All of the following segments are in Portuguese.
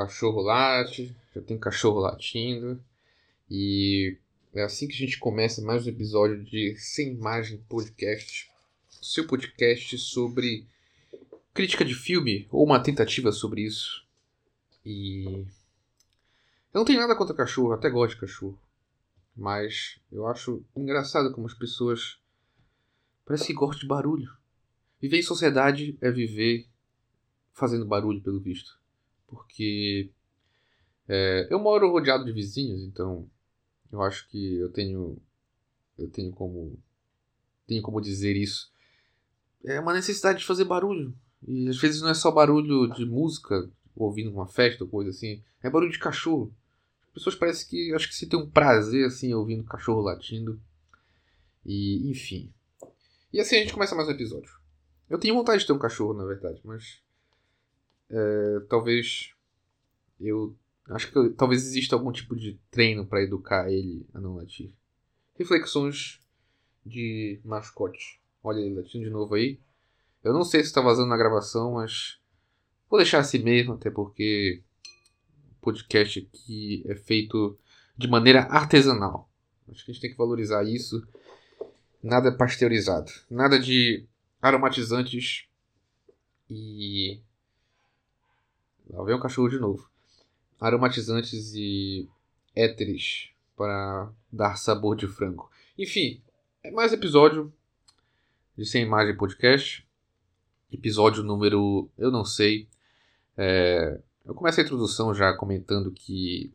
cachorro late, já tem cachorro latindo. E é assim que a gente começa mais um episódio de Sem Imagem Podcast. Seu podcast sobre crítica de filme, ou uma tentativa sobre isso. E. Eu não tenho nada contra cachorro, até gosto de cachorro. Mas eu acho engraçado como as pessoas. Parece que gostam de barulho. Viver em sociedade é viver fazendo barulho, pelo visto. Porque é, eu moro rodeado de vizinhos, então eu acho que eu tenho eu tenho como tenho como dizer isso. É uma necessidade de fazer barulho. E às vezes não é só barulho de música, ouvindo uma festa ou coisa assim. É barulho de cachorro. As pessoas parecem que acho que se tem um prazer assim ouvindo cachorro latindo. E enfim. E assim a gente começa mais um episódio. Eu tenho vontade de ter um cachorro, na verdade, mas é, talvez eu acho que talvez exista algum tipo de treino para educar ele a não latir. Reflexões de mascote. Olha ele latindo de novo aí. Eu não sei se está vazando na gravação, mas vou deixar assim mesmo, até porque o podcast aqui é feito de maneira artesanal. Acho que a gente tem que valorizar isso. Nada pasteurizado, nada de aromatizantes e Lá vem o cachorro de novo. Aromatizantes e éteres para dar sabor de frango. Enfim, é mais episódio de Sem Imagem Podcast. Episódio número. Eu não sei. É, eu comecei a introdução já comentando que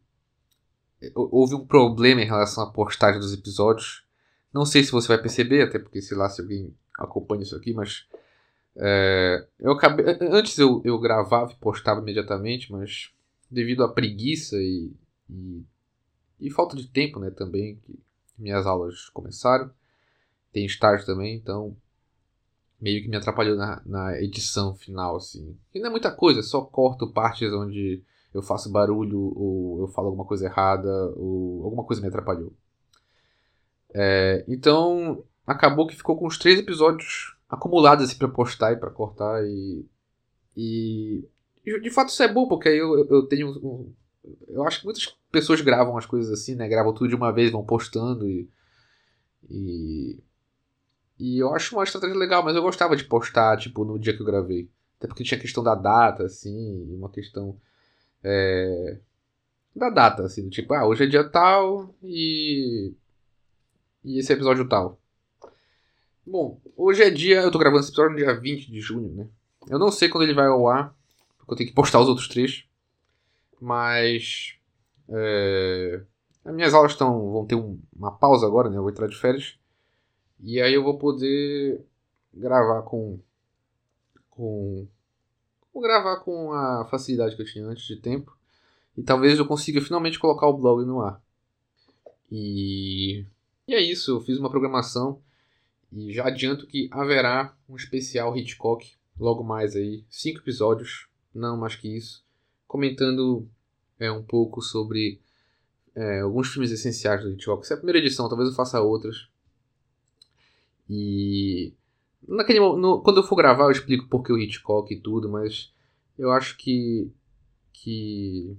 houve um problema em relação à postagem dos episódios. Não sei se você vai perceber, até porque sei lá se alguém acompanha isso aqui, mas é, eu acabei, antes eu, eu gravava e postava imediatamente, mas devido à preguiça e, e, e, falta de tempo né, também, que minhas aulas começaram, tem estágio também, então meio que me atrapalhou na, na edição final. Assim. E não é muita coisa, só corto partes onde eu faço barulho ou eu falo alguma coisa errada ou alguma coisa me atrapalhou. É, então acabou que ficou com os três episódios acumuladas assim, para postar e para cortar e, e de fato isso é bom porque aí eu, eu tenho um, eu acho que muitas pessoas gravam as coisas assim né gravam tudo de uma vez vão postando e e, e eu acho uma estratégia legal mas eu gostava de postar tipo no dia que eu gravei. Até porque tinha a questão da data assim uma questão é, da data assim tipo ah hoje é dia tal e e esse episódio tal Bom, hoje é dia. Eu tô gravando esse episódio no dia 20 de junho, né? Eu não sei quando ele vai ao ar, porque eu tenho que postar os outros três. Mas. É, as minhas aulas estão, vão ter um, uma pausa agora, né? Eu vou entrar de férias. E aí eu vou poder gravar com. com. Vou gravar com a facilidade que eu tinha antes de tempo. E talvez eu consiga finalmente colocar o blog no ar. E. E é isso, eu fiz uma programação. E já adianto que haverá um especial Hitchcock logo mais aí, cinco episódios, não mais que isso, comentando é, um pouco sobre é, alguns filmes essenciais do Hitchcock. Essa é a primeira edição, talvez eu faça outras. E naquele no, quando eu for gravar eu explico por que o Hitchcock e tudo, mas eu acho que que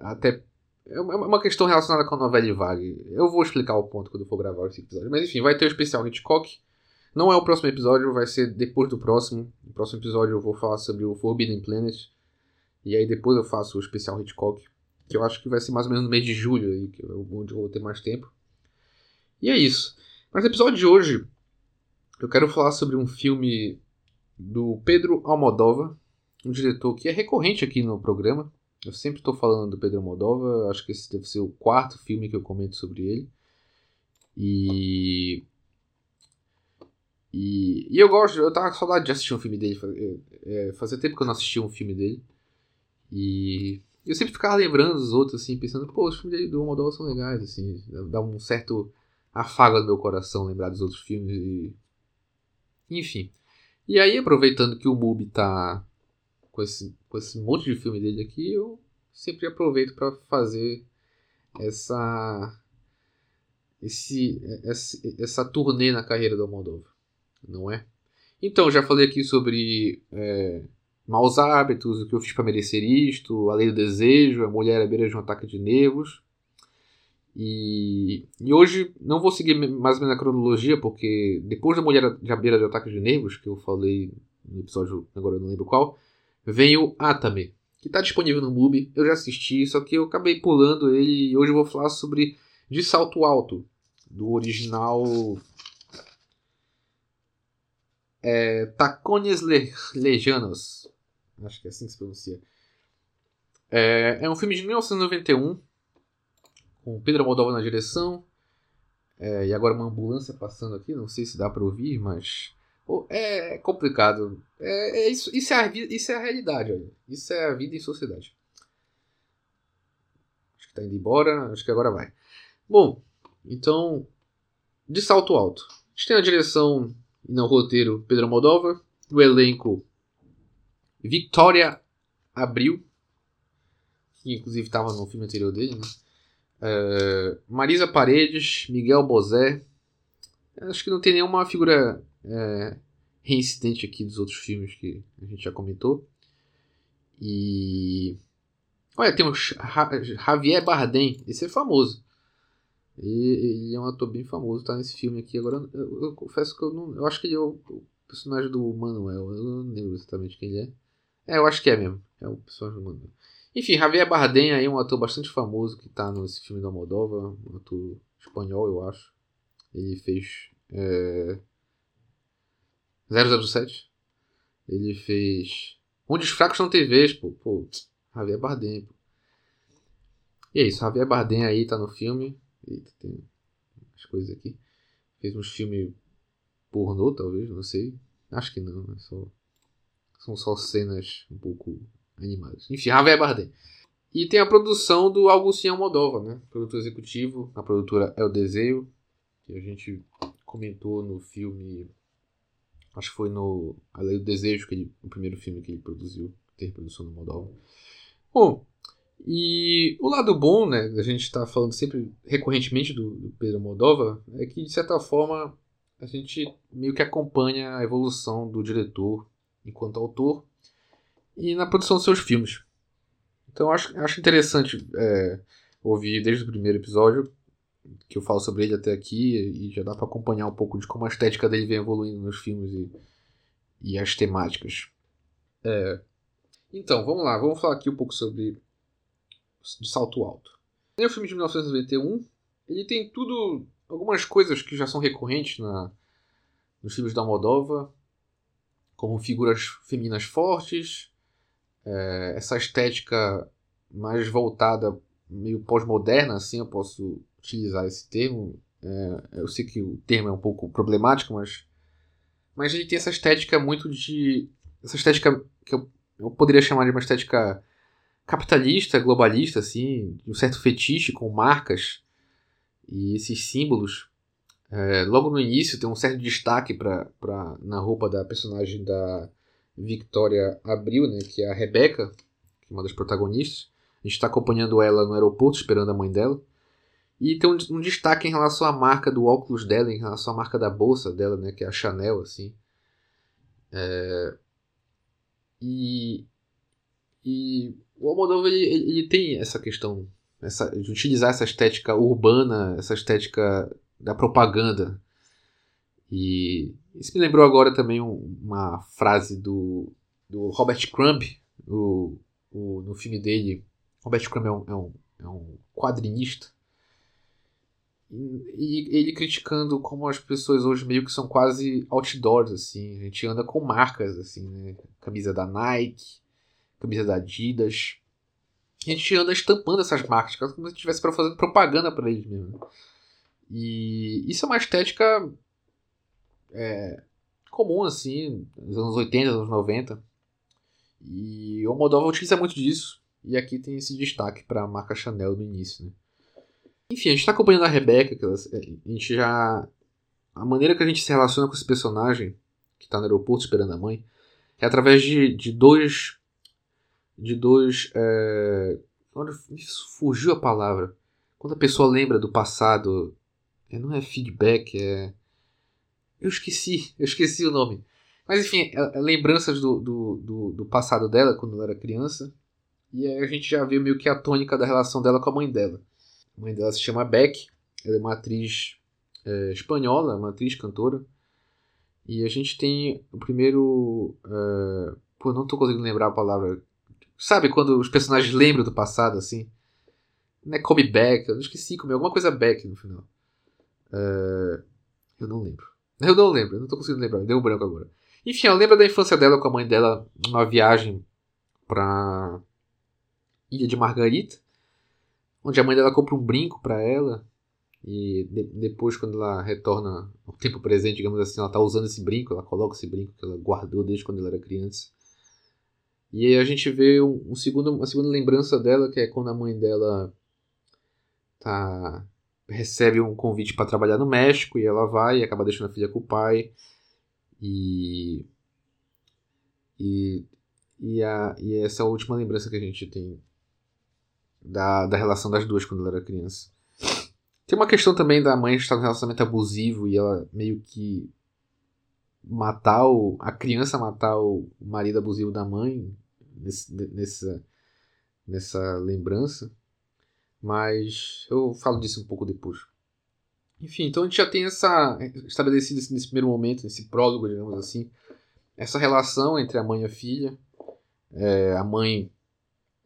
até é uma questão relacionada com a novela vague. Eu vou explicar o ponto quando for gravar esse episódio. Mas enfim, vai ter o especial Hitchcock. Não é o próximo episódio, vai ser depois do próximo. No próximo episódio eu vou falar sobre o Forbidden Planet. E aí depois eu faço o especial Hitchcock. Que eu acho que vai ser mais ou menos no mês de julho, aí, que é eu vou ter mais tempo. E é isso. Mas no episódio de hoje, eu quero falar sobre um filme do Pedro Almodóvar, um diretor que é recorrente aqui no programa. Eu sempre estou falando do Pedro Moldova, acho que esse deve ser o quarto filme que eu comento sobre ele. E. E, e eu gosto, eu tava com saudade de assistir um filme dele. É, fazia tempo que eu não assistia um filme dele. E eu sempre ficava lembrando dos outros, assim, pensando, pô, os filmes dele do Moldova são legais, assim, dá um certo afago no meu coração lembrar dos outros filmes. E... Enfim. E aí, aproveitando que o Mubi tá com esse, com esse monte de filme dele aqui, eu sempre aproveito para fazer essa, esse, essa, essa turnê na carreira do Moldova, não é? Então, já falei aqui sobre é, Maus Hábitos, O que eu fiz para merecer isto, A Lei do Desejo, A Mulher à beira de um ataque de nervos. E, e hoje não vou seguir mais ou menos a cronologia, porque depois da Mulher à beira de um ataque de nervos, que eu falei no episódio, agora eu não lembro qual, vem o Atame, que está disponível no MUBI. Eu já assisti, só que eu acabei pulando ele e hoje eu vou falar sobre De Salto Alto, do original é, Tacones Lejanos. Acho que é assim que se pronuncia. É, é um filme de 1991, com Pedro Moldova na direção. É, e agora uma ambulância passando aqui, não sei se dá para ouvir, mas é complicado. É, é, isso, isso, é a, isso é a realidade, olha. Isso é a vida em sociedade. Acho que tá indo embora, acho que agora vai. Bom, então, de salto alto. A gente tem a direção e no roteiro Pedro Moldova, o elenco Victoria Abril, que inclusive estava no filme anterior dele, né? uh, Marisa Paredes, Miguel Bozé, acho que não tem nenhuma figura é, reincidente aqui dos outros filmes que a gente já comentou. E. Olha, tem o Javier Bardem, esse é famoso. Ele, é um ator bem famoso, tá nesse filme aqui. Agora, eu, eu confesso que eu não. Eu acho que ele é o, o, personagem do Manuel. Eu não lembro exatamente quem ele é. É, eu acho que é mesmo. É o personagem do Manuel. Enfim, Javier Bardem aí é um ator bastante famoso que tá nesse filme da Moldova. Um ator espanhol, eu acho. Ele fez. É, 007. Ele fez. Onde os fracos não tem vez, pô. Pô, Javier Bardem, pô. E é isso, Javier Bardem aí tá no filme. Eita, tem as coisas aqui. Fez uns filmes pornô, talvez, não sei. Acho que não, é só, são só cenas um pouco animadas. Enfim, Javier Bardem. E tem a produção do Augustinho Moldova, né? Produtor executivo. A produtora é o Desejo, que a gente comentou no filme. Acho que foi no A Lei do Desejo, que ele, o primeiro filme que ele produziu, ter produção no Moldova. Bom, e o lado bom, né, a gente está falando sempre recorrentemente do, do, Pedro Moldova, é que de certa forma a gente meio que acompanha a evolução do diretor enquanto autor e na produção dos seus filmes. Então acho, acho interessante é, ouvir desde o primeiro episódio que eu falo sobre ele até aqui e já dá para acompanhar um pouco de como a estética dele vem evoluindo nos filmes e, e as temáticas. É, então, vamos lá, vamos falar aqui um pouco sobre de salto alto. É um filme de 1991. Ele tem tudo, algumas coisas que já são recorrentes na, nos filmes da Moldova, como figuras femininas fortes, é, essa estética mais voltada, meio pós-moderna, assim eu posso utilizar esse termo. É, eu sei que o termo é um pouco problemático, mas, mas ele tem essa estética muito de. Essa estética que eu, eu poderia chamar de uma estética capitalista, globalista, assim, um certo fetiche com marcas e esses símbolos. É, logo no início tem um certo destaque pra, pra, na roupa da personagem da Victoria Abril, né, que é a Rebecca, que é uma das protagonistas. A gente está acompanhando ela no aeroporto, esperando a mãe dela. E tem um, um, destaque em relação à marca do óculos dela, em relação à marca da bolsa dela, né, que é a Chanel, assim. É, e, e o Almodóvar ele, ele tem essa questão essa, de utilizar essa estética urbana, essa estética da propaganda. E isso me lembrou agora também uma frase do, do Robert Crumb, o, o, no filme dele. Robert Crumb é um, é um, é um quadrinista. E, ele criticando como as pessoas hoje meio que são quase outdoors, assim. A gente anda com marcas, assim, né? Camisa da Nike, camisa da Adidas. A gente anda estampando essas marcas, como se estivesse fazendo propaganda para eles mesmo. E isso é uma estética é, comum, assim, nos anos 80, anos 90. E o Moldova utiliza muito disso. E aqui tem esse destaque para a marca Chanel no início. Né? Enfim, a gente está acompanhando a Rebecca, que ela, a gente já. A maneira que a gente se relaciona com esse personagem, que está no aeroporto esperando a mãe, é através de, de dois de dois. É... fugiu a palavra. Quando a pessoa lembra do passado, é, não é feedback, é. Eu esqueci, eu esqueci o nome. Mas enfim, é, é lembranças do, do, do, do, passado dela quando ela era criança. E aí a gente já viu meio que a tônica da relação dela com a mãe dela. A mãe dela se chama Beck, ela é uma atriz é, espanhola, uma atriz cantora. E a gente tem o primeiro. É, pô, não tô conseguindo lembrar a palavra. Sabe quando os personagens lembram do passado, assim? Não é come back, eu esqueci como alguma coisa back no final. É, eu não lembro. Eu não lembro, eu não tô conseguindo lembrar, deu um branco agora. Enfim, ela lembra da infância dela com a mãe dela numa viagem pra Ilha de Margarita, onde a mãe dela compra um brinco para ela e de, depois quando ela retorna ao tempo presente, digamos assim, ela tá usando esse brinco, ela coloca esse brinco que ela guardou desde quando ela era criança. E aí a gente vê um, um segundo, uma segunda lembrança dela, que é quando a mãe dela tá recebe um convite para trabalhar no México e ela vai e acaba deixando a filha com o pai. E e, e, a, e essa é última lembrança que a gente tem da, da relação das duas quando ela era criança. Tem uma questão também da mãe estar num relacionamento abusivo e ela meio que matar o, a criança matar o marido abusivo da mãe nesse, nessa, nessa lembrança. Mas eu falo disso um pouco depois. Enfim, então a gente já tem essa estabelecido nesse primeiro momento, nesse prólogo, digamos assim, essa relação entre a mãe e a filha. É, a mãe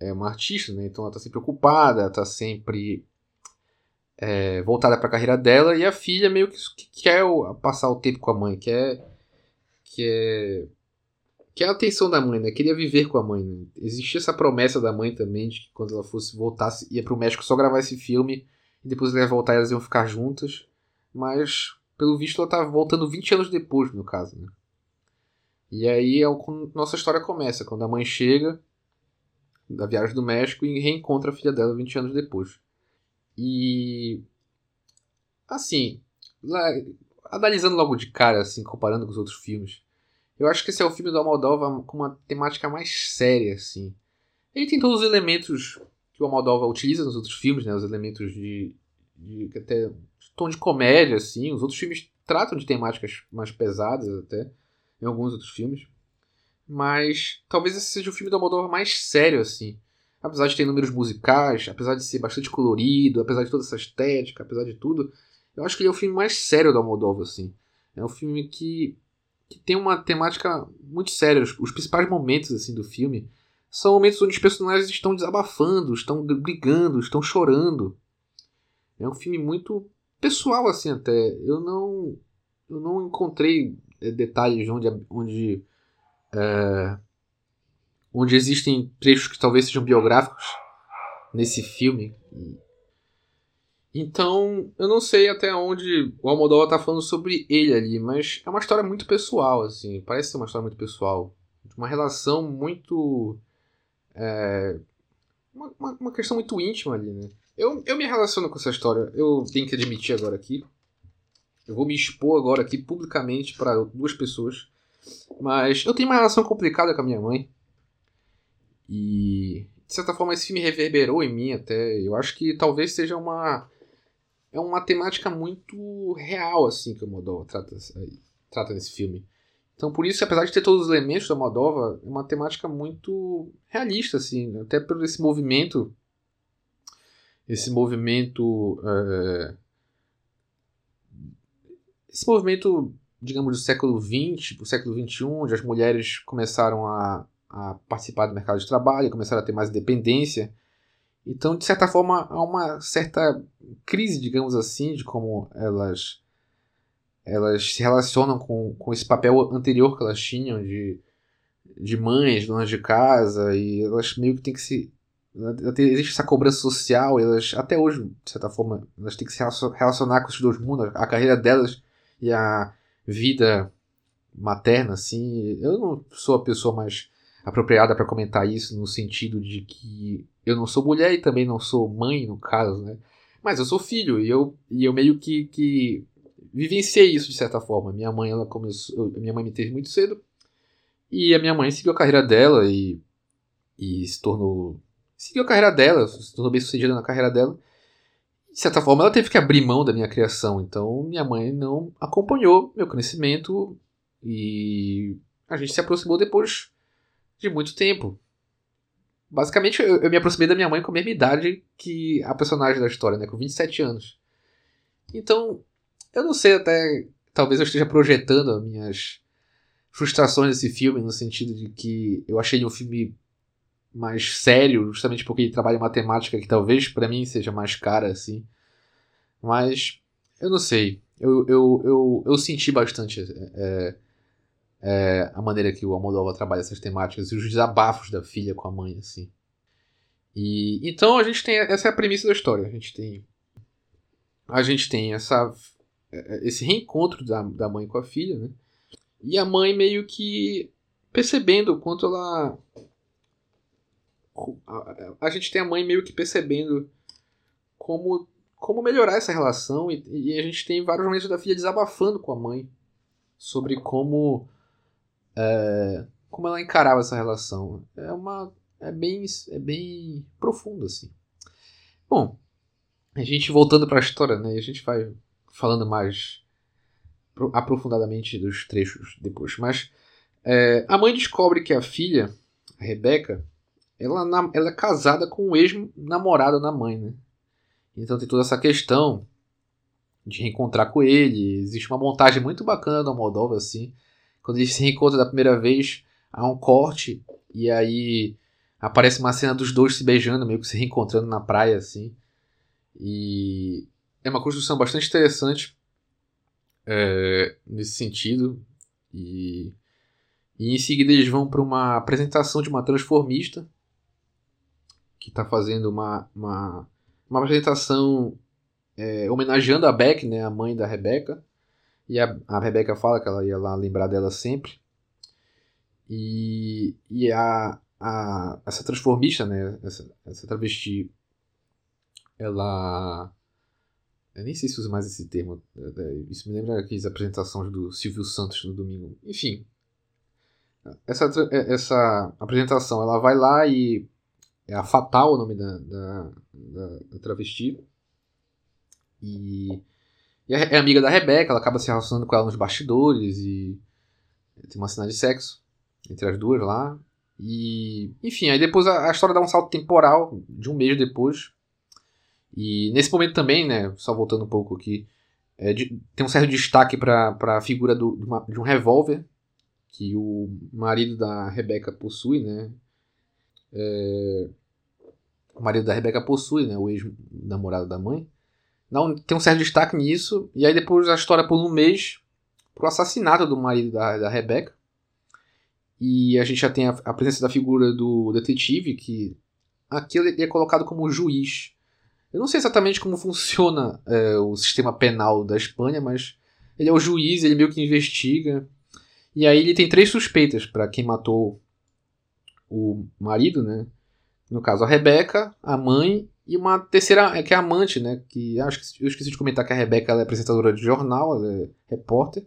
é uma artista, né? então ela está sempre ocupada, está sempre é, voltada para a carreira dela, e a filha meio que, que quer passar o tempo com a mãe, quer, quer, quer a atenção da mãe, né? queria viver com a mãe. Né? Existia essa promessa da mãe também de que quando ela fosse voltar, ia para o México só gravar esse filme e depois ela ia voltar e elas iam ficar juntas, mas pelo visto ela tá voltando 20 anos depois, no caso. Né? E aí é quando nossa história começa, quando a mãe chega da viagem do México e reencontra a filha dela 20 anos depois. E assim, lá, analisando logo de cara, assim, comparando com os outros filmes, eu acho que esse é o filme do Almodóvar com uma temática mais séria, assim. Ele tem todos os elementos que o Almodóvar utiliza nos outros filmes, né? Os elementos de, de até tom de comédia, assim. Os outros filmes tratam de temáticas mais pesadas até em alguns outros filmes. Mas talvez esse seja o filme do Almodóvar mais sério, assim. Apesar de ter números musicais, apesar de ser bastante colorido, apesar de toda essa estética, apesar de tudo, eu acho que ele é o filme mais sério do Almodóvar, assim. É um filme que, que tem uma temática muito séria. Os, os principais momentos, assim, do filme são momentos onde os personagens estão desabafando, estão brigando, estão chorando. É um filme muito pessoal, assim, até. Eu não, eu não encontrei é, detalhes onde, onde, é, onde existem trechos que talvez sejam biográficos nesse filme. Então, eu não sei até onde o Almodóvar está falando sobre ele ali, mas é uma história muito pessoal, assim, parece ser uma história muito pessoal, uma relação muito é, uma, uma, uma, questão muito íntima ali, né? Eu, eu me relaciono com essa história, eu tenho que admitir agora aqui. Eu vou me expor agora aqui publicamente para duas pessoas. Mas eu tenho uma relação complicada com a minha mãe. E de certa forma esse filme reverberou em mim até. Eu acho que talvez seja uma é uma temática muito real assim que o Moldova trata trata nesse filme. Então por isso, apesar de ter todos os elementos da Moldova, é uma temática muito realista assim, até por esse movimento esse movimento é, esse movimento, digamos, do século XX para o século XXI, onde as mulheres começaram a, a participar do mercado de trabalho, começaram a ter mais independência. Então, de certa forma, há uma certa crise, digamos assim, de como elas elas se relacionam com, com esse papel anterior que elas tinham de, de mães, donas de casa, e elas meio que têm que se. Existe essa cobrança social, elas, até hoje, de certa forma, elas têm que se relacionar com esses dois mundos. A carreira delas e a vida materna, assim, eu não sou a pessoa mais apropriada para comentar isso no sentido de que eu não sou mulher e também não sou mãe, no caso, né? Mas eu sou filho e eu, e eu meio que, que vivenciei isso de certa forma. Minha mãe, ela começou, minha mãe me teve muito cedo e a minha mãe seguiu a carreira dela e, e se tornou seguiu a carreira dela, se tornou bem sucedida na carreira dela de certa forma, ela teve que abrir mão da minha criação. Então, minha mãe não acompanhou meu crescimento e a gente se aproximou depois de muito tempo. Basicamente, eu, eu, me aproximei da minha mãe com a mesma idade que a personagem da história, né? Com 27 anos. Então, eu não sei até. Talvez eu esteja projetando as minhas frustrações desse filme, no sentido de que eu achei um filme mais sério, justamente porque ele trabalha matemática que talvez para mim seja mais cara, assim. Mas, eu não sei. Eu, eu, eu, eu senti bastante é, é, a maneira que o Almodóvar trabalha essas temáticas e os desabafos da filha com a mãe, assim. E então a gente tem essa é a premissa da história. A gente tem a gente tem essa é, esse reencontro da, da mãe com a filha, né? E a mãe meio que percebendo o quanto ela a, a, gente tem a mãe meio que percebendo como como melhorar essa relação e, e a gente tem vários momentos da filha desabafando com a mãe sobre como é, como ela encarava essa relação. É uma é bem é bem profundo assim. Bom, a gente voltando para a história, né? A gente vai falando mais aprofundadamente dos trechos depois, mas é, a mãe descobre que a filha, a Rebeca, ela, ela é casada com o ex-namorado da mãe, né? Então tem toda essa questão de reencontrar com ele. Existe uma montagem muito bacana da Moldova, assim, quando eles se reencontram da primeira vez, há um corte e aí aparece uma cena dos dois se beijando, meio que se reencontrando na praia, assim. E é uma construção bastante interessante é, nesse sentido. E, e em seguida eles vão para uma apresentação de uma transformista que está fazendo uma, uma, uma apresentação é, homenageando a Beck, né, a mãe da Rebeca. E a, a Rebeca fala que ela ia lá lembrar dela sempre. E, e a, a, essa transformista, né, essa, essa travesti, ela. Eu nem sei se usa mais esse termo. É, é, isso me lembra aquelas apresentações do Silvio Santos no domingo. Enfim. Essa, essa apresentação, ela vai lá e. É a Fatal o nome da, da, da, da travesti. E e é amiga da Rebeca, ela acaba se relacionando com ela nos bastidores e tem uma cena de sexo entre as duas lá. E, enfim, aí depois a, a história dá um salto temporal de um mês depois. E nesse momento também, né, só voltando um pouco aqui, é de, tem um certo destaque para a figura do, de, uma, de um revólver que o marido da Rebeca possui, né? É, o marido da Rebeca possui, né? O ex-namorado da mãe. Não, tem um certo destaque nisso. E aí depois a história por um mês pro assassinato do marido da, da Rebecca. E a gente já tem a, a, presença da figura do detetive, que aqui ele é colocado como juiz. Eu não sei exatamente como funciona é, o sistema penal da Espanha, mas ele é o juiz, ele meio que investiga. E aí ele tem três suspeitas para quem matou o marido, né? No caso, a Rebeca, a mãe e uma terceira, é que é a amante, né? Que acho que eu esqueci de comentar que a Rebeca é apresentadora de jornal, ela é repórter.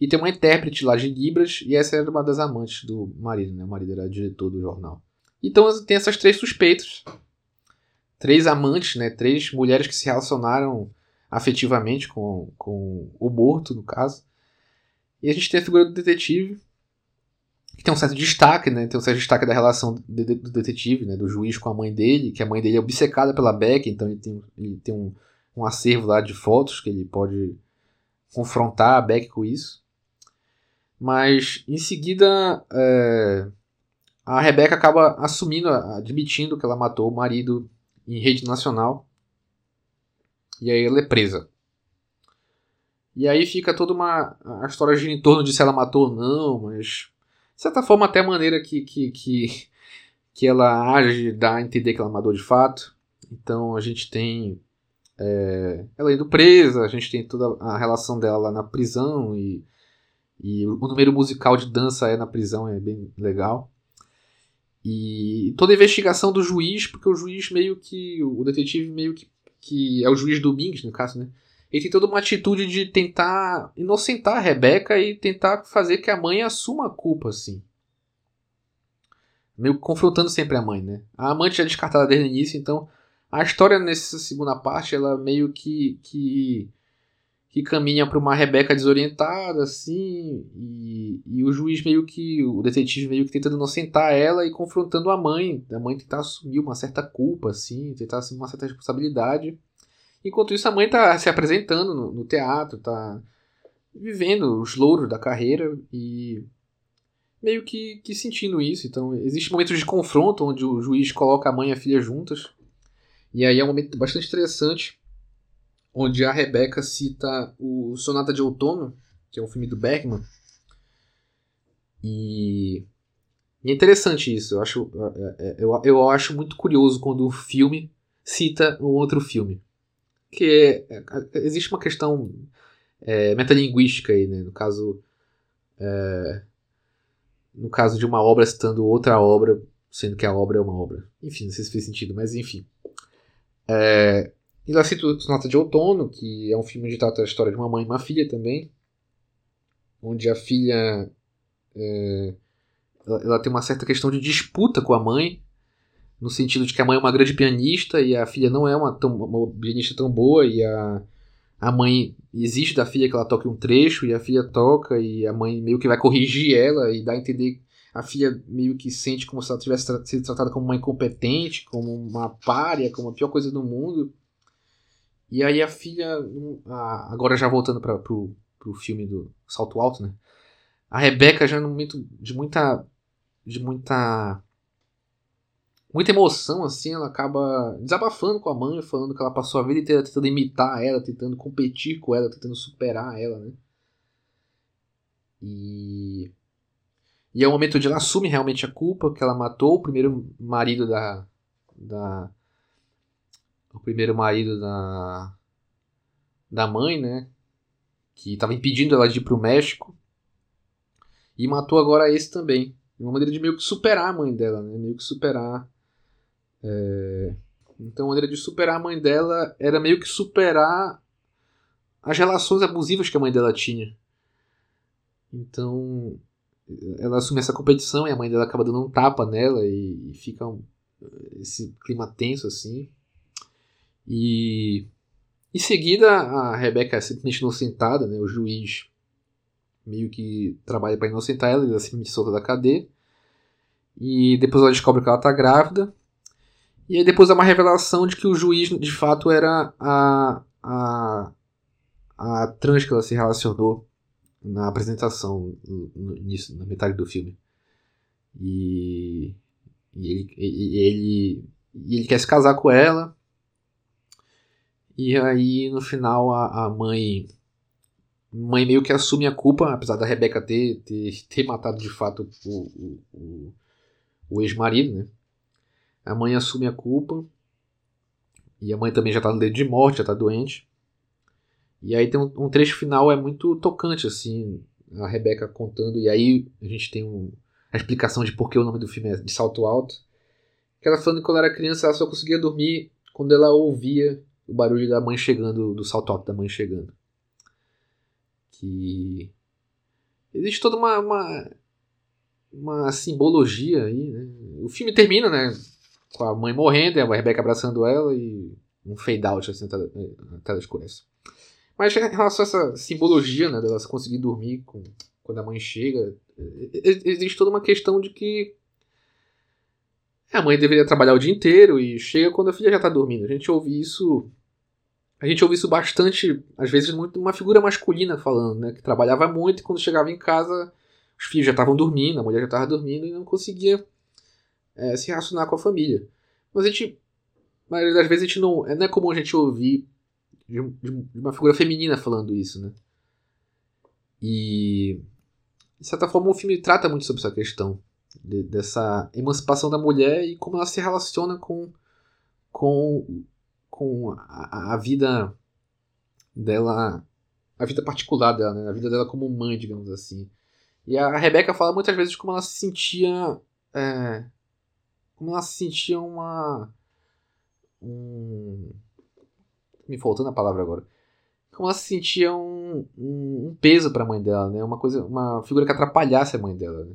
E tem uma intérprete lá de Libras, e essa era uma das amantes do marido, né? O marido era diretor do jornal. Então tem essas três suspeitos. Três amantes, né? Três mulheres que se relacionaram afetivamente com, com o morto, no caso. E a gente tem a figura do detetive, que tem um certo destaque, né? Tem um certo destaque da relação do, do detetive, né? Do juiz com a mãe dele, que a mãe dele é obcecada pela Beck, então ele tem, ele tem um, um acervo lá de fotos que ele pode confrontar a Beck com isso. Mas em seguida é, a Rebeca acaba assumindo, admitindo que ela matou o marido em rede nacional. E aí ela é presa. E aí fica toda uma. A história em torno de se ela matou ou não, mas de certa forma, até a maneira que, que, que, que ela age dá a entender que ela matou de fato. Então a gente tem é, ela indo presa, a gente tem toda a relação dela lá na prisão e, e o número musical de dança é na prisão é bem legal. E toda a investigação do juiz, porque o juiz meio que. O detetive meio que. que é o juiz Domingues, no caso, né? Ele tem toda uma atitude de tentar inocentar a Rebeca e tentar fazer que a mãe assuma a culpa, assim. Meio confrontando sempre a mãe, né? A amante é descartada desde o início, então a história nessa segunda parte, ela meio que, que, que caminha para uma Rebeca desorientada, assim, e, e o juiz meio que, o detetive meio que tentando inocentar ela e confrontando a mãe, a mãe tentar assumir uma certa culpa, assim, tentar assumir uma certa responsabilidade. Enquanto isso, a mãe tá se apresentando no, no teatro, tá vivendo os louros da carreira e meio que, que sentindo isso. Então, existe momentos de confronto onde o juiz coloca a mãe e a filha juntas. E aí é um momento bastante interessante onde a Rebeca cita o Sonata de Outono, que é um filme do Bergman. E, é interessante isso. Eu acho, é, é, eu, eu acho muito curioso quando um filme cita um outro filme. Que é, existe uma questão é, metalinguística aí, né? No caso, é, no caso de uma obra citando outra obra, sendo que a obra é uma obra. Enfim, não sei se fez sentido, mas enfim. É, e lá cita Sonata de Outono, que é um filme onde trata a história de uma mãe e uma filha também, onde a filha é, ela, ela, tem uma certa questão de disputa com a mãe, no sentido de que a mãe é uma grande pianista e a filha não é uma, tão, uma pianista tão boa, e a, a mãe exige da filha que ela toque um trecho, e a filha toca, e a mãe meio que vai corrigir ela e dá a entender a filha meio que sente como se ela tivesse sido tratada como uma incompetente, como uma párea, como a pior coisa do mundo. E aí a filha, agora já voltando para pro, pro filme do Salto Alto, né? A Rebeca já no momento de muita de muita muita emoção assim, ela acaba desabafando com a mãe, falando que ela passou a vida inteira tentando imitar ela, tentando competir com ela, tentando superar ela, né? E e é o momento onde ela assume realmente a culpa que ela matou o primeiro marido da da o primeiro marido da, da mãe, né? Que estava impedindo ela de ir para o México. E matou agora esse também. Uma maneira de meio que superar a mãe dela, né? Meio que superar. É... Então, a maneira de superar a mãe dela era meio que superar as relações abusivas que a mãe dela tinha. Então, ela assume essa competição e a mãe dela acaba dando um tapa nela e, e fica um, esse clima tenso assim. E em seguida, a Rebeca é simplesmente inocentada, né? O juiz meio que trabalha para inocentar ela, ela simplesmente solta da cadeia. E depois ela descobre que ela tá grávida. E aí depois há uma revelação de que o juiz de fato era a, a, a trans que ela se relacionou na apresentação, no início, na metade do filme. E, e ele, e, ele, e ele quer se casar com ela. E aí, no final, a, a mãe. Mãe meio que assume a culpa, apesar da Rebeca ter, ter, ter matado de fato o, o, o, o ex-marido, né? A mãe assume a culpa. E a mãe também já tá no dedo de morte, já tá doente. E aí tem um, um, trecho final, é muito tocante, assim, a Rebeca contando. E aí a gente tem um, a explicação de por que o nome do filme é De Salto Alto. Que ela falando que quando era criança ela só conseguia dormir quando ela ouvia o barulho da mãe chegando, do salto alto da mãe chegando. Que existe toda uma, uma, uma simbologia aí, né? O filme termina, né? Com a mãe morrendo, a Rebecca abraçando ela e um fade out, assim, a tela, a tela escurece. Mas em relação a essa simbologia, né, dela conseguir dormir com, quando a mãe chega, existe toda uma questão de que a mãe deveria trabalhar o dia inteiro e chega quando a filha já está dormindo. A gente ouve isso. A gente ouve isso bastante, às vezes, muito uma figura masculina falando, né? Que trabalhava muito e quando chegava em casa, os filhos já estavam dormindo, a mulher já estava dormindo e não conseguia é, se relacionar com a família. Mas a gente. A maioria das vezes a gente não. Não é comum a gente ouvir de, de uma figura feminina falando isso, né? E. De certa forma, o filme trata muito sobre essa questão de, dessa emancipação da mulher e como ela se relaciona com, com, com a, a vida dela, a vida particular dela, né? a vida dela como mãe, digamos assim. E a Rebeca fala muitas vezes como ela se sentia. É, como ela se sentia uma. Um, me faltando a palavra agora. Como ela se sentia um, um, um peso para a mãe dela, né? Uma coisa, uma figura que atrapalhasse a mãe dela, né?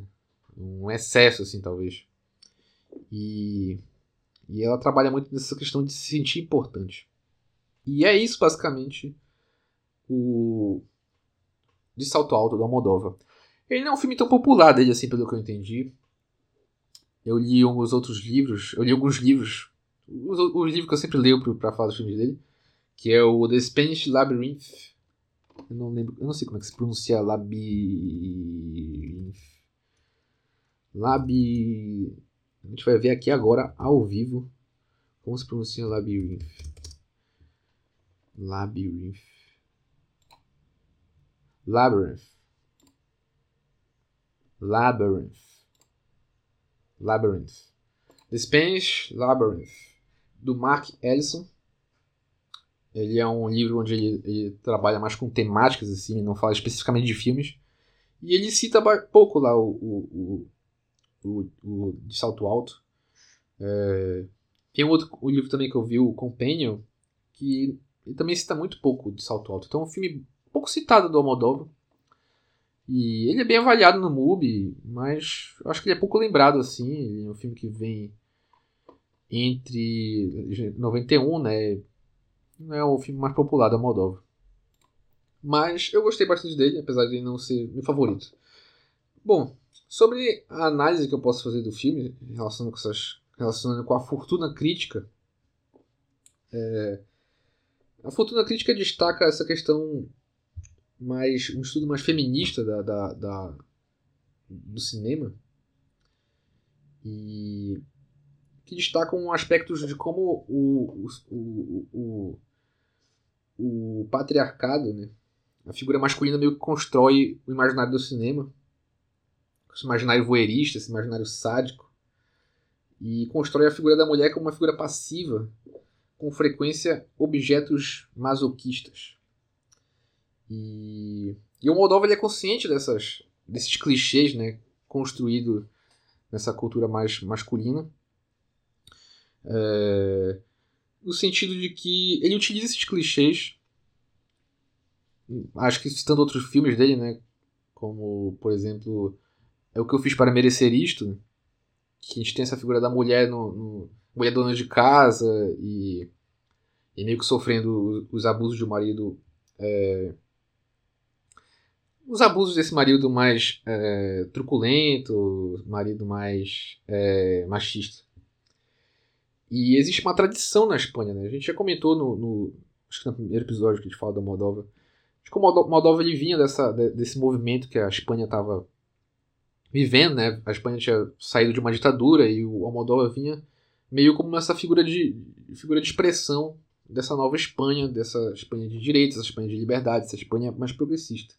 um excesso, assim, talvez. E, e ela trabalha muito nessa questão de se sentir importante. E é isso, basicamente, o de Salto Alto da Moldova. Ele não é um filme tão popular dele assim, pelo que eu entendi. Eu li alguns outros livros, eu li alguns livros, os, os livros que eu sempre leio para falar dos filmes dele, que é o The Spanish Labyrinth. Eu não lembro, eu não sei como é que se pronuncia Labyrinth. Labi. A gente vai ver aqui agora ao vivo como se pronuncia Labyrinth. Labyrinth. Labyrinth. Labyrinth. Labyrinth. The Spanish Labyrinth, do Mark Ellison. Ele é um livro onde ele, ele, trabalha mais com temáticas, assim, não fala especificamente de filmes. E ele cita pouco lá o, o, o, o de Salto Alto. É, tem um outro um livro também que eu vi, o Companion, que ele também cita muito pouco de Salto Alto. Então é um filme pouco citado do Almodóvar. E ele é bem avaliado no MUBI, mas acho que ele é pouco lembrado assim. Ele é um filme que vem entre 91, né? Não é o filme mais popular da Moldova. Mas eu gostei bastante dele, apesar de não ser meu favorito. Bom, sobre a análise que eu posso fazer do filme, relacionando com, essas, relacionando com a fortuna crítica, é, a fortuna crítica destaca essa questão mais um estudo mais feminista da, da, da do cinema. E que destacam aspectos de como o, o, o, o, o patriarcado, né, a figura masculina meio que constrói o imaginário do cinema, esse imaginário voyeurista, esse imaginário sádico, e constrói a figura da mulher como uma figura passiva, com frequência objetos masoquistas. E, e o Moldova ele é consciente dessas, desses clichês, né, construído nessa cultura mais masculina. É, no sentido de que ele utiliza esses clichês, acho que citando outros filmes dele, né, como, por exemplo, É o que eu fiz para merecer isto, que a gente tem essa figura da mulher no, no mulher dona de casa e, e meio que sofrendo os abusos do marido é, os abusos desse marido mais é, truculento, marido mais é, machista. E existe uma tradição na Espanha, né? A gente já comentou no, no acho que no primeiro episódio que a gente fala da Moldova. Acho que o Moldova ele vinha dessa, desse movimento que a Espanha estava vivendo, né? A Espanha tinha saído de uma ditadura e o Moldova vinha meio como essa figura de figura de expressão dessa nova Espanha, dessa Espanha de direitos, essa Espanha de liberdade, essa Espanha mais progressista.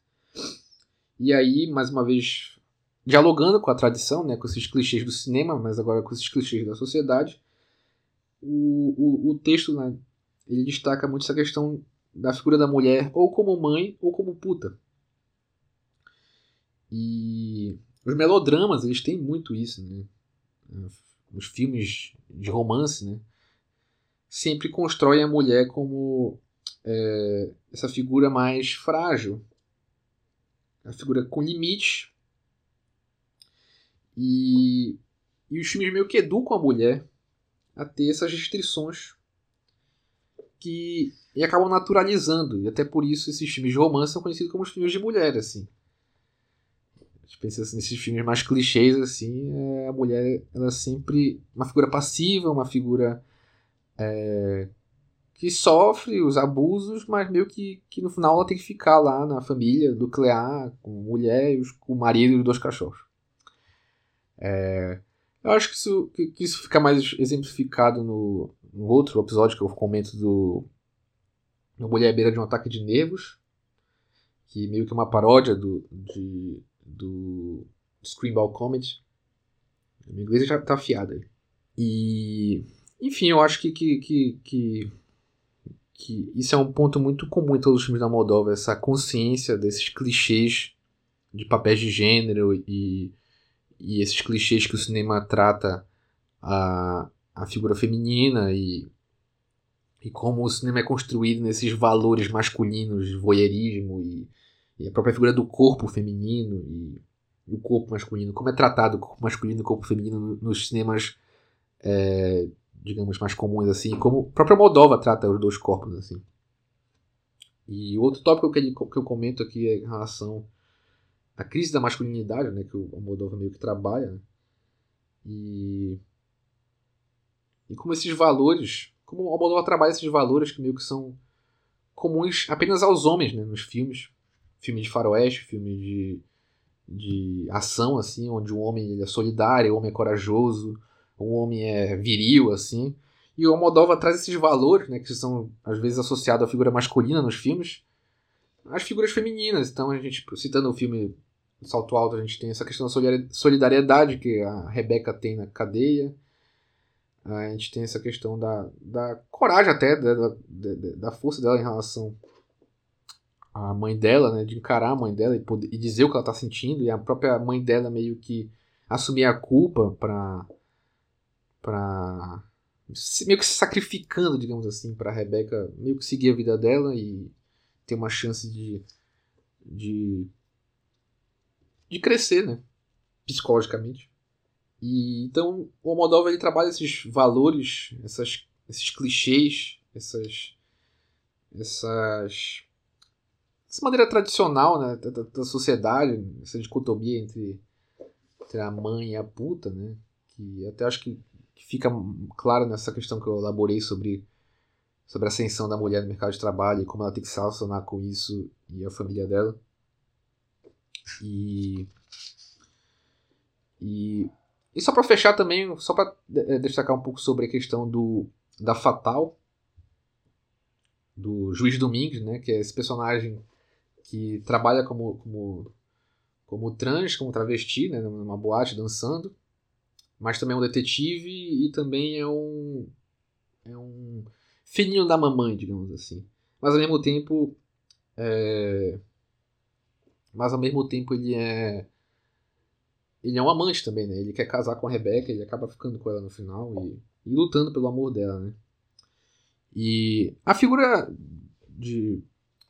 E aí, mais uma vez, dialogando com a tradição, né, com esses clichês do cinema, mas agora com esses clichês da sociedade, o, o, o texto né, ele destaca muito essa questão da figura da mulher ou como mãe ou como puta. E os melodramas, eles têm muito isso, né? Os filmes de romance, né? Sempre constroem a mulher como é, essa figura mais frágil, a figura com limite. E, e os filmes meio que educam a mulher a ter essas restrições que e acabam naturalizando. E até por isso esses filmes de romance são conhecidos como os filmes de mulher, assim. A gente pensa assim, nesses filmes mais clichês, assim, é, a mulher ela é sempre uma figura passiva, uma figura é, que sofre os abusos, mas meio que, que no final ela tem que ficar lá na família nuclear, com mulher, com o marido e os dois cachorros. É, eu acho que isso, que, que isso fica mais exemplificado no, no, outro episódio que eu comento do, do Mulher à Beira de um Ataque de Nervos, que meio que é uma paródia do, de, do Screenball Comedy. Meu inglês já tá afiado aí. E, enfim, eu acho que, que, que, que que isso é um ponto muito comum em todos os filmes da Moldova, essa consciência desses clichês de papéis de gênero e, e esses clichês que o cinema trata a, a figura feminina e, e como o cinema é construído nesses valores masculinos voyeurismo e, e a própria figura do corpo feminino e o corpo masculino, como é tratado o corpo masculino e o corpo feminino nos cinemas é, digamos, mais comuns, assim, como a própria Moldova trata os dois corpos, assim. E outro tópico que, ele, que eu comento aqui é em relação à crise da masculinidade, né, que o Almodóvar meio que trabalha, né? e, e como esses valores, como o Almodóvar trabalha esses valores que meio que são comuns apenas aos homens, né, nos filmes, filme de faroeste, filme de, de ação, assim, onde o homem ele é solidário, o homem é corajoso, o homem é viril, assim, e o Almodóvar traz esses valores, né, que são às vezes associados à figura masculina nos filmes, às figuras femininas. Então, a gente, citando o filme Salto Alto, a gente tem essa questão da solidariedade que a Rebeca tem na cadeia. A gente tem essa questão da, da coragem até, da, da, da força dela em relação à mãe dela, né, de encarar a mãe dela e, poder, e dizer o que ela está sentindo. E a própria mãe dela meio que assumir a culpa para para meio que se sacrificando, digamos assim, para Rebeca meio que seguir a vida dela e ter uma chance de de de crescer, né, psicologicamente. E então o Almodóvar ele trabalha esses valores, essas, esses clichês, essas essas essa maneira tradicional né, da, da sociedade, essa dicotomia entre, entre a mãe e a puta, né, que até acho que fica claro nessa questão que eu elaborei sobre, sobre a ascensão da mulher no mercado de trabalho e como ela tem que se relacionar com isso e a família dela. E, e, e só para fechar também, só para é, destacar um pouco sobre a questão do, da Fatal, do Juiz Domingues, né, que é esse personagem que trabalha como, como, como trans, como travesti, né, numa boate dançando mas também é um detetive e também é um é um filhinho da mamãe, digamos assim. Mas ao mesmo tempo é... mas ao mesmo tempo ele é ele é um amante também, né? Ele quer casar com a Rebeca, ele acaba ficando com ela no final e, e lutando pelo amor dela, né? E a figura de,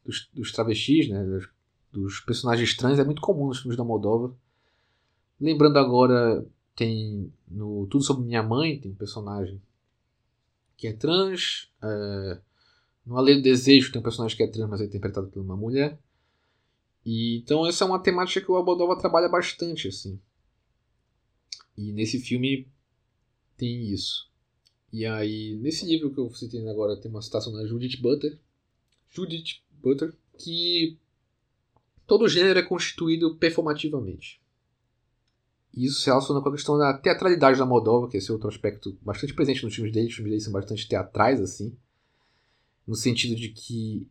dos, dos travestis, né? Dos, dos personagens trans é muito comum nos filmes da Moldova. Lembrando agora tem no Tudo Sobre Minha Mãe, tem um personagem que é trans. É, no Além do Desejo tem um personagem que é trans, mas é interpretado por uma mulher. E, então essa é uma temática que o Almodóvar trabalha bastante, assim. E nesse filme tem isso. E aí, nesse livro que eu citei agora, tem uma citação da Judith Butler. Judith Butler, que todo gênero é constituído performativamente. E isso se relaciona com a questão da teatralidade da Moldova, que é esse outro aspecto bastante presente nos filmes dele. Os filmes dele são bastante teatrais, assim. No sentido de que.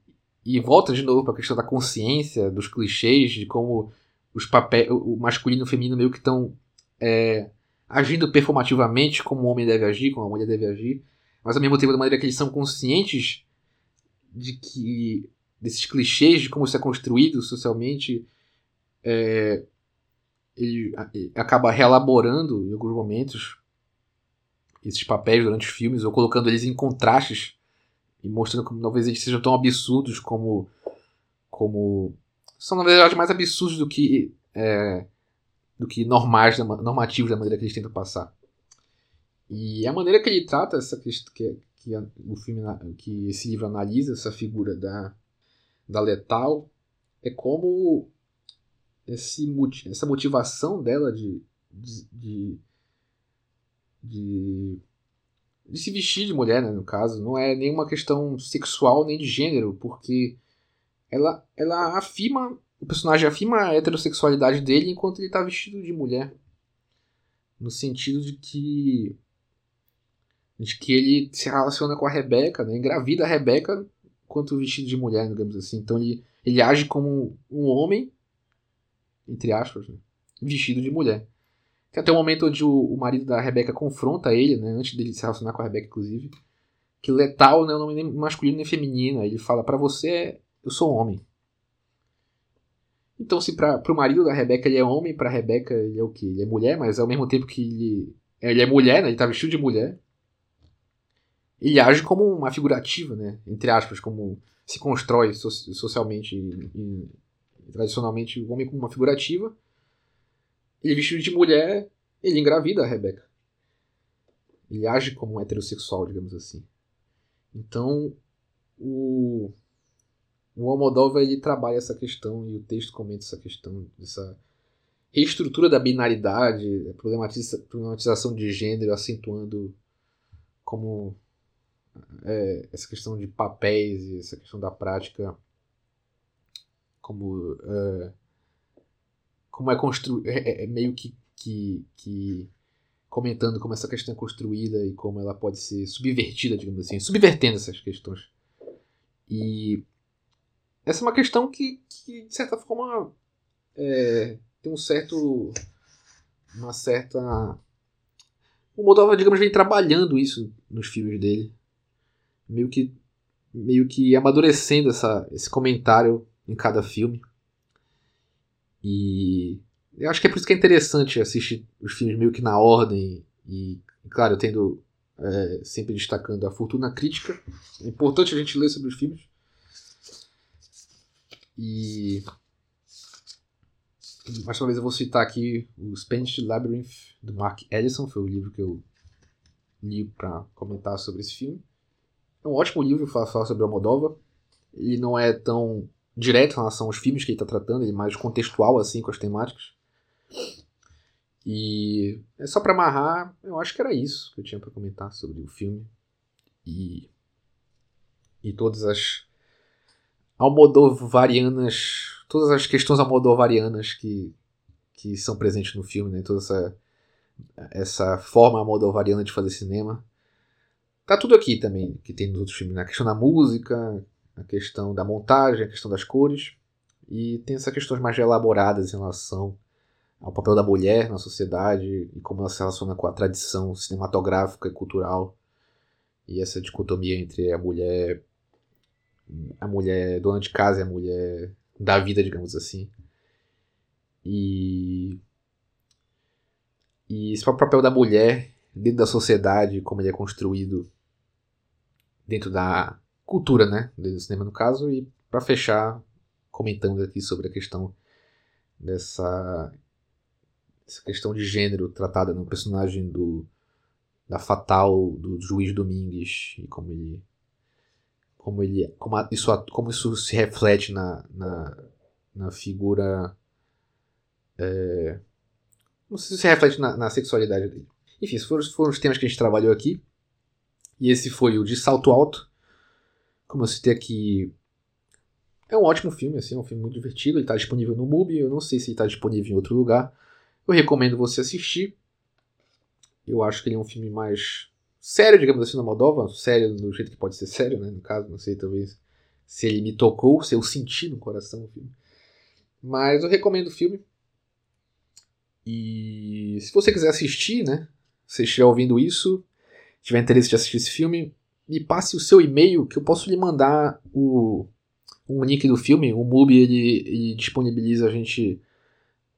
E volta de novo para a questão da consciência, dos clichês, de como os papéis, o masculino e o feminino meio que estão é, agindo performativamente como o homem deve agir, como a mulher deve agir, mas ao mesmo tempo da maneira que eles são conscientes de que desses clichês, de como isso é construído socialmente, é, ele acaba reelaborando em alguns momentos esses papéis durante os filmes, ou colocando eles em contrastes e mostrando como talvez eles sejam tão absurdos como. como são na verdade mais absurdos do que. É, do que normais, normativos da maneira que eles tentam passar. E a maneira que ele trata essa questão que, que o filme que esse livro analisa essa figura da da letal é como esse, essa motivação dela de, de, de, de, de se vestir de mulher, né, no caso, não é nenhuma questão sexual nem de gênero, porque ela, ela afirma, o personagem afirma a heterossexualidade dele enquanto ele está vestido de mulher. No sentido de que de que ele se relaciona com a Rebeca, né? engravida a Rebeca enquanto vestido de mulher, digamos assim. Então ele, ele age como um homem entre aspas, né? vestido de mulher. Tem até um momento onde o, o, marido da Rebeca confronta ele, né, antes dele se relacionar com a Rebeca, inclusive, que letal não é nome nem masculino nem feminino. Aí ele fala: para você, eu sou homem. Então, se para o marido da Rebeca ele é homem, para Rebeca ele é o que? Ele é mulher, mas ao mesmo tempo que ele, ele é mulher, né, ele tá vestido de mulher, ele age como uma figurativa, né, entre aspas, como se constrói so socialmente tradicionalmente o homem como uma figurativa. Ele vestido de mulher, ele engravida a Rebeca. Ele age como um heterossexual, digamos assim. Então, o, o Almodóvar ele trabalha essa questão e o texto comenta essa questão dessa reestrutura da binaridade, a problematiza, problematização de gênero, acentuando como é, essa questão de papéis e essa questão da prática como é, como é construído é, é, é, meio que, que, que comentando como essa questão é construída e como ela pode ser subvertida, digamos assim, subvertendo essas questões. E essa é uma questão que, que de certa forma, é, tem um certo. Uma certa. O Moldova, digamos, vem trabalhando isso nos filmes dele. Meio que. Meio que amadurecendo essa, esse comentário em cada filme. E eu acho que é por isso que é interessante assistir os filmes meio que na ordem e, claro, tendo é, sempre destacando a fortuna crítica. É importante a gente ler sobre os filmes. E mais uma vez eu vou citar aqui o Spanish Labyrinth do Mark Ellison, foi o livro que eu li para comentar sobre esse filme. É um ótimo livro falar sobre a Moldova. Ele não é tão direto em relação aos filmes que ele está tratando, ele é mais contextual assim com as temáticas. E é só para amarrar, eu acho que era isso que eu tinha para comentar sobre o filme. E e todas as almodovarianas, todas as questões almodovarianas que que são presentes no filme, né? Toda essa essa forma almodovariana de fazer cinema. Tá tudo aqui também, que tem nos outros filmes, né? A questão da música, a questão da montagem, a questão das cores. E tem essas questões mais elaboradas em relação ao papel da mulher na sociedade e como ela se relaciona com a tradição cinematográfica e cultural. E essa dicotomia entre a mulher a mulher dona de casa e a mulher da vida, digamos assim. E e esse papel da mulher dentro da sociedade, como ele é construído dentro da cultura, né, do cinema no caso, e para fechar, comentando aqui sobre a questão dessa essa questão de gênero tratada no personagem do da fatal do juiz Domingues e como ele como ele como isso como isso se reflete na, na, na figura é, como isso se reflete na, na sexualidade dele. Enfim esses foram, foram os temas que a gente trabalhou aqui. E esse foi o de Salto Alto como eu citei aqui, é um ótimo filme, assim, é um filme muito divertido. Ele está disponível no MUBI, eu não sei se está disponível em outro lugar. Eu recomendo você assistir. Eu acho que ele é um filme mais sério, digamos assim, na Moldova. Sério do jeito que pode ser sério, né? No caso, não sei, talvez se ele me tocou, se eu senti no coração o filme. Mas eu recomendo o filme. E se você quiser assistir, né? Se estiver ouvindo isso, tiver interesse de assistir esse filme, me passe o seu e-mail que eu posso lhe mandar o, um link do filme. O MUBI ele, ele disponibiliza a gente,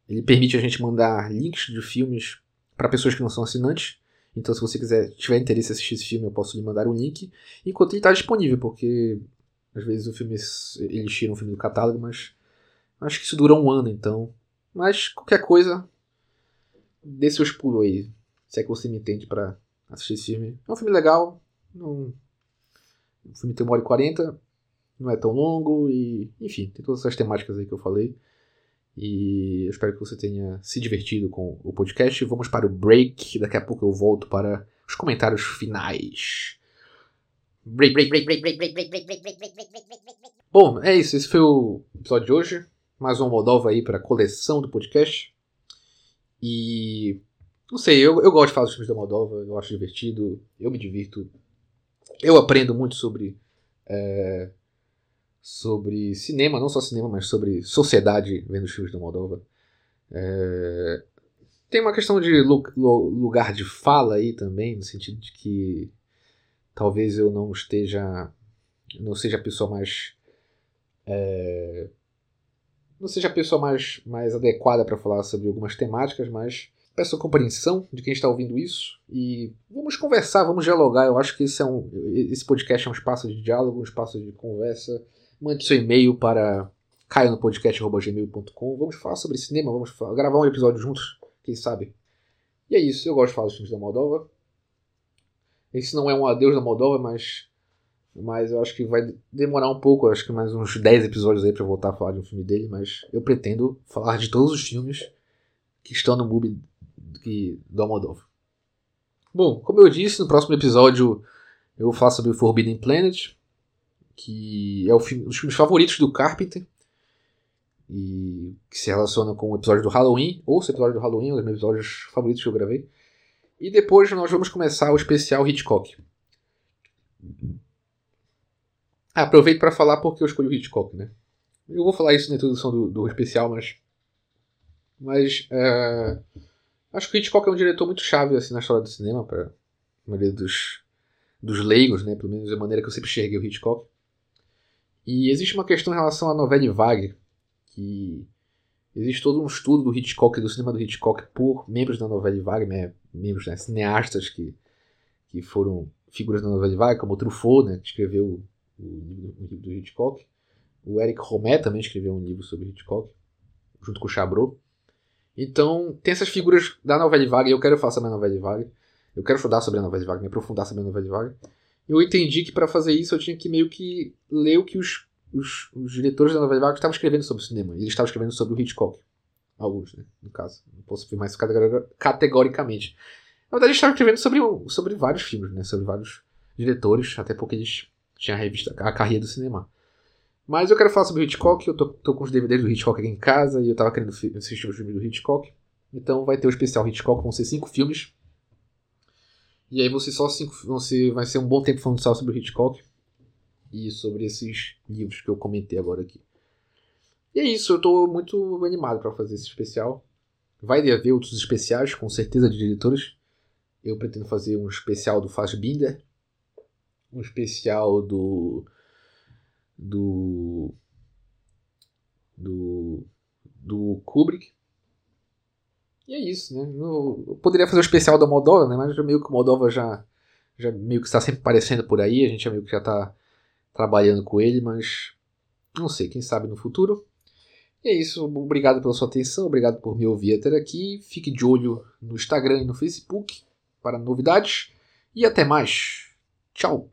ele permite a gente mandar links de filmes para pessoas que não são assinantes. Então, se você quiser, tiver interesse em assistir esse filme, eu posso lhe mandar um link enquanto ele está disponível, porque às vezes o filme eles tiram o filme do catálogo, mas acho que isso dura um ano, então. Mas qualquer coisa, dê seus pulos aí, se é que você me entende para assistir esse filme. É um filme legal, não, o filme tem uma hora e quarenta, não é tão longo e, enfim, tem todas essas temáticas aí que eu falei. E eu espero que você tenha se divertido com o podcast. Vamos para o break. Daqui a pouco eu volto para os comentários finais. Break, break, break, break, break, break, break, break, break, break, break, break, break, break, break. Bom, é isso. Esse foi o episódio de hoje. Mais uma Moldova aí para a coleção do podcast. E. Não sei, eu, eu gosto de falar dos filmes da Moldova. Eu acho divertido. Eu me divirto eu aprendo muito sobre é, sobre cinema, não só cinema, mas sobre sociedade vendo os filmes da Moldova. É, tem uma questão de lugar de fala aí também, no sentido de que talvez eu não esteja, não seja a pessoa mais é, não seja a pessoa mais, mais adequada para falar sobre algumas temáticas, mas Peço a compreensão de quem está ouvindo isso e vamos conversar, vamos dialogar. Eu acho que esse, é um, esse podcast é um espaço de diálogo, um espaço de conversa. Mande seu e-mail para caionopodcast.gmail.com. Vamos falar sobre cinema, vamos falar, gravar um episódio juntos, quem sabe. E é isso, eu gosto de falar dos filmes da Moldova. Esse não é um adeus da Moldova, mas Mas eu acho que vai demorar um pouco, acho que mais uns 10 episódios aí eu voltar a falar de um filme dele, mas eu pretendo falar de todos os filmes que estão no MUBI do Almodóvar. Bom, como eu disse, no próximo episódio eu vou falar sobre o Forbidden Planet, que é o filme, um dos filmes favoritos do Carpenter, e que se relaciona com o episódio do Halloween, ou o episódio do Halloween, um dos meus episódios favoritos que eu gravei. E depois nós vamos começar o especial Hitchcock. Aproveito para falar porque eu escolhi o Hitchcock, né? Eu vou falar isso na introdução do, do especial, mas. Mas. É, acho que Hitchcock é um diretor muito chave assim, na história do cinema, para a maioria dos, dos leigos, né? Pelo menos da maneira que eu sempre enxerguei o Hitchcock. E existe uma questão em relação à novela vague, que existe todo um estudo do Hitchcock, do cinema do Hitchcock, por membros da novela vague, né? Membros, né? cineastas que, que foram figuras da novela vague, como o Truffaut, né? Que escreveu o, livro do Hitchcock. O Eric Romer também escreveu um livro sobre Hitchcock, junto com o Chabrol. Então, tem essas figuras da novela vague, e eu quero falar sobre a novela vague. Eu quero estudar sobre a novela vague, me aprofundar sobre a novela vague. Eu entendi que para fazer isso eu tinha que meio que ler o que os, os, os diretores da novela vague estavam escrevendo sobre o cinema. Eles estavam escrevendo sobre o Hitchcock. Alguns, né? No caso. Não posso afirmar isso categoricamente. Na verdade, eles estavam escrevendo sobre, sobre vários filmes, né? Sobre vários diretores, até porque eles tinha a revista A Carreira do Cinema. Mas eu quero falar sobre o Hitchcock, eu tô, tô com os DVDs do Hitchcock aqui em casa e eu tava querendo assistir os filmes do Hitchcock. Então vai ter o especial Hitchcock, vão ser cinco filmes. E aí você só cinco, você vai ser um bom tempo falando só sobre o Hitchcock e sobre esses livros que eu comentei agora aqui. E é isso, eu tô muito animado para fazer esse especial. Vai haver outros especiais, com certeza, de diretores. Eu pretendo fazer um especial do Fassbinder, um especial do do do do Kubrick. E é isso, né? Eu poderia fazer o especial da Moldova, né? Mas meio que o Moldova já já meio que está sempre aparecendo por aí, a gente meio que já está trabalhando com ele, mas não sei, quem sabe no futuro. E é isso, obrigado pela sua atenção, obrigado por me ouvir até aqui. Fique de olho no Instagram e no Facebook para novidades. E até mais. Tchau!